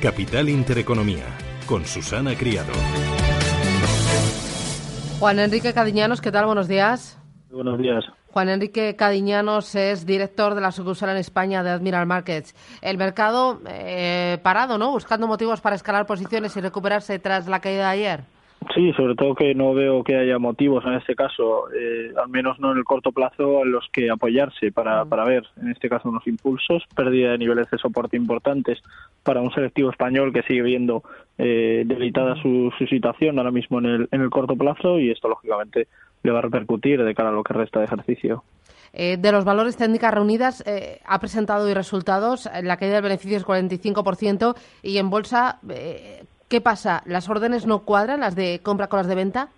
Capital Intereconomía, con Susana Criado. Juan Enrique Cadiñanos, ¿qué tal? Buenos días. Buenos días. Juan Enrique Cadiñanos es director de la sucursal en España de Admiral Markets. El mercado eh, parado, ¿no? Buscando motivos para escalar posiciones y recuperarse tras la caída de ayer. Sí, sobre todo que no veo que haya motivos en este caso, eh, al menos no en el corto plazo, en los que apoyarse para, para ver, en este caso, unos impulsos, pérdida de niveles de soporte importantes para un selectivo español que sigue viendo eh, debilitada su, su, situación ahora mismo en el, en el corto plazo y esto, lógicamente, le va a repercutir de cara a lo que resta de ejercicio. Eh, de los valores técnicas reunidas, eh, ha presentado hoy resultados. La caída del beneficio es 45% y en bolsa, eh, ¿Qué pasa? ¿Las órdenes no cuadran, las de compra con las de venta?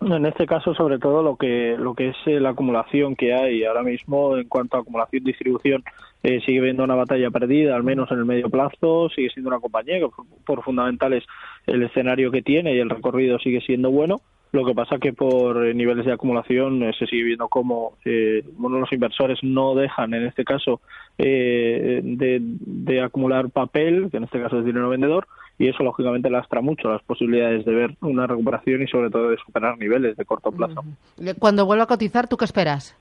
En este caso, sobre todo, lo que, lo que es eh, la acumulación que hay ahora mismo en cuanto a acumulación y distribución, eh, sigue viendo una batalla perdida, al menos en el medio plazo, sigue siendo una compañía que, por, por fundamentales, el escenario que tiene y el recorrido sigue siendo bueno. Lo que pasa que por eh, niveles de acumulación eh, se sigue viendo como eh, bueno, los inversores no dejan, en este caso, eh, de, de, acumular papel, que en este caso es dinero vendedor, y eso lógicamente lastra mucho las posibilidades de ver una recuperación y sobre todo de superar niveles de corto plazo. Cuando vuelva a cotizar, ¿tú qué esperas?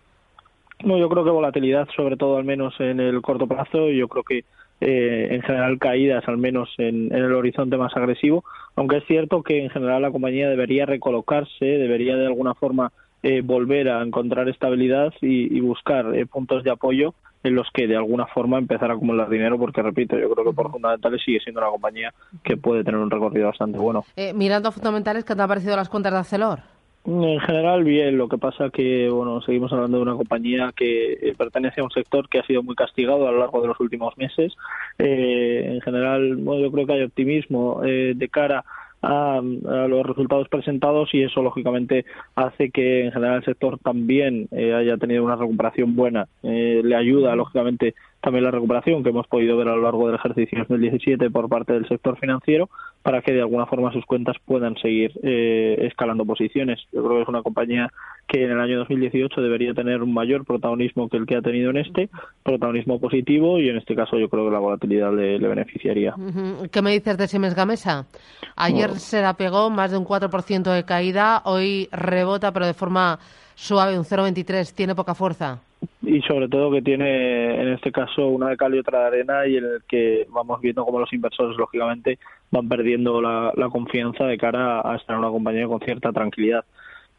No, yo creo que volatilidad, sobre todo al menos en el corto plazo, y yo creo que eh, en general caídas, al menos en, en, el horizonte más agresivo, aunque es cierto que en general la compañía debería recolocarse, debería de alguna forma eh, volver a encontrar estabilidad y, y buscar eh, puntos de apoyo en los que de alguna forma empezar a acumular dinero, porque repito, yo creo que por fundamentales sigue siendo una compañía que puede tener un recorrido bastante bueno. Eh, mirando a fundamentales, ¿qué te han parecido las cuentas de Arcelor? En general, bien. Lo que pasa que, bueno, seguimos hablando de una compañía que eh, pertenece a un sector que ha sido muy castigado a lo largo de los últimos meses. Eh, en general, bueno, yo creo que hay optimismo eh, de cara a, a, los resultados presentados y eso lógicamente hace que en general el sector también eh, haya tenido una recuperación buena. Eh, le ayuda lógicamente también la recuperación que hemos podido ver a lo largo del ejercicio 2017 por parte del sector financiero para que de alguna forma sus cuentas puedan seguir eh, escalando posiciones. Yo creo que es una compañía que en el año 2018 debería tener un mayor protagonismo que el que ha tenido en este, protagonismo positivo y en este caso yo creo que la volatilidad le, le beneficiaría. ¿Qué me dices de Siemens Gamesa? Ayer se la pegó más de un 4% de caída, hoy rebota pero de forma suave, un 0,23, tiene poca fuerza y sobre todo que tiene en este caso una de cal y otra de arena y en el que vamos viendo cómo los inversores lógicamente van perdiendo la, confianza de cara a estar en una compañía con cierta tranquilidad.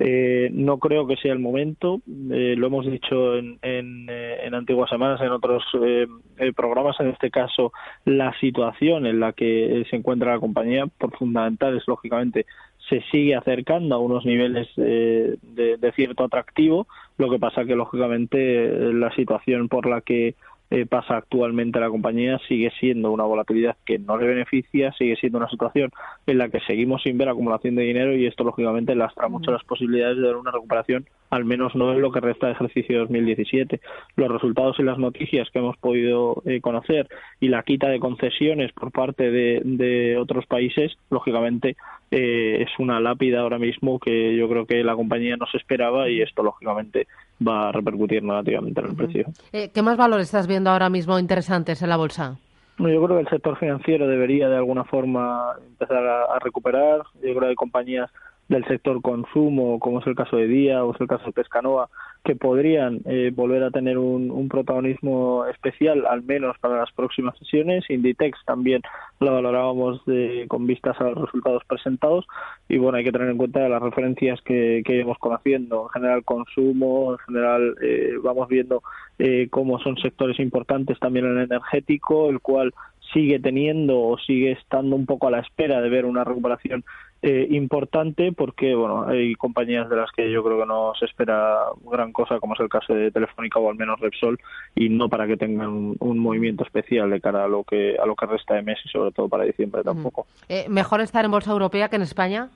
Eh, no creo que sea el momento, eh, lo hemos dicho en, en, eh, en, antiguas semanas, en otros eh, eh, programas, en este caso la situación en la que se encuentra la compañía, por fundamentales, lógicamente, se sigue acercando a unos niveles eh, de, de, cierto atractivo, lo que pasa que lógicamente la situación por la que eh, pasa actualmente la compañía sigue siendo una volatilidad que no le beneficia, sigue siendo una situación en la que seguimos sin ver acumulación de dinero y esto lógicamente lastra mucho las posibilidades de dar una recuperación, al menos no en lo que resta de ejercicio 2017. Los resultados y las noticias que hemos podido eh, conocer y la quita de concesiones por parte de, de otros países, lógicamente eh, es una lápida ahora mismo que yo creo que la compañía no se esperaba y esto lógicamente va a repercutir negativamente en el precio. Eh, ¿Qué más valores estás viendo ahora mismo interesantes en la bolsa? Yo creo que el sector financiero debería de alguna forma empezar a, a recuperar. Yo creo que hay compañías del sector consumo, como es el caso de Día o es el caso de Pescanova, que podrían eh, volver a tener un, un, protagonismo especial, al menos para las próximas sesiones. Inditex también lo valorábamos de, con vistas a los resultados presentados y bueno, hay que tener en cuenta las referencias que, que iremos conociendo. En general, consumo, en general, eh, vamos viendo eh, cómo son sectores importantes también en el energético, el cual sigue teniendo o sigue estando un poco a la espera de ver una recuperación eh, importante porque bueno hay compañías de las que yo creo que no se espera gran cosa como es el caso de Telefónica o al menos Repsol y no para que tengan un, un movimiento especial de cara a lo que a lo que resta de mes y sobre todo para diciembre tampoco. Eh, mejor estar en bolsa europea que en España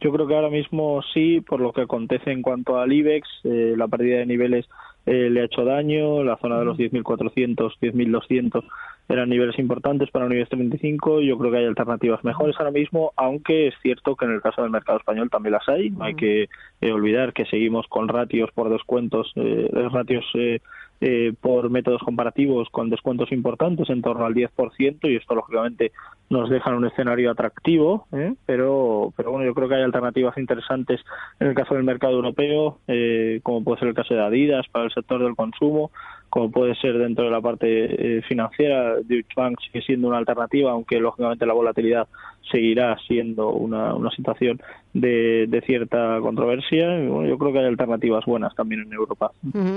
yo creo que ahora mismo sí por lo que acontece en cuanto al IBEX eh, la pérdida de niveles eh, le ha hecho daño, la zona de los 10.400, 10.200 eran niveles importantes para un IBEX 35, yo creo que hay alternativas mejores ahora mismo, aunque es cierto que en el caso del mercado español también las hay, no hay que eh, olvidar que seguimos con ratios por descuentos, eh, ratios eh, eh, por métodos comparativos con descuentos importantes en torno al 10% y esto lógicamente nos deja en un escenario atractivo, ¿eh? pero, pero bueno, yo creo que hay alternativas interesantes en el caso del mercado europeo, eh, como puede ser el caso de Adidas para el sector del consumo, como puede ser dentro de la parte financiera, Deutsche Bank sigue siendo una alternativa, aunque lógicamente la volatilidad seguirá siendo una, una situación de, de, cierta controversia. Bueno, yo creo que hay alternativas buenas también en Europa.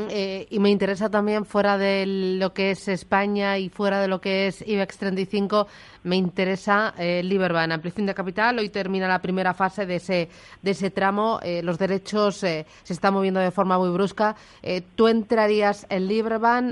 eh, y me interesa también, fuera de lo que es España y fuera de lo que es IBEX 35, me interesa eh, Liberbank, ampliación de capital. Hoy termina la primera fase de ese, de ese tramo. Eh, los derechos eh, se están moviendo de forma muy brusca. Eh, ¿Tú entrarías en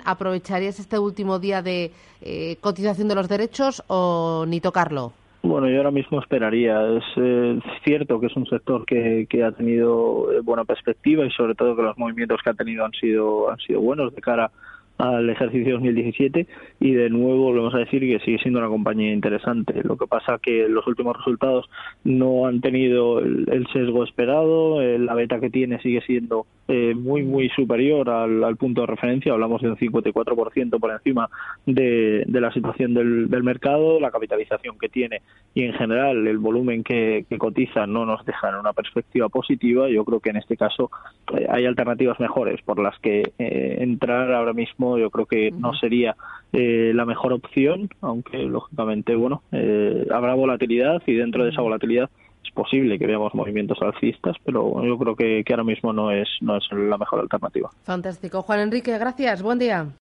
¿Aprovecharías este último día de eh, cotización de los derechos o ni tocarlo? Bueno, yo ahora mismo esperaría. Es eh, cierto que es un sector que, que ha tenido eh, buena perspectiva y sobre todo que los movimientos que ha tenido han sido han sido buenos de cara al ejercicio 2017 y de nuevo volvemos a decir que sigue siendo una compañía interesante. Lo que pasa que los últimos resultados no han tenido el, sesgo esperado, la beta que tiene sigue siendo eh, muy muy superior al, punto de referencia, hablamos de un 54% por encima de, la situación del, mercado, la capitalización que tiene y en general el volumen que, cotiza no nos deja en una perspectiva positiva. Yo creo que en este caso eh, hay alternativas mejores por las que eh, entrar ahora mismo yo creo que no sería eh, la mejor opción, aunque lógicamente, bueno, eh, habrá volatilidad y dentro de esa volatilidad es posible que veamos movimientos alcistas, pero yo creo que, que ahora mismo no es, no es la mejor alternativa. Fantástico. Juan Enrique, gracias. Buen día.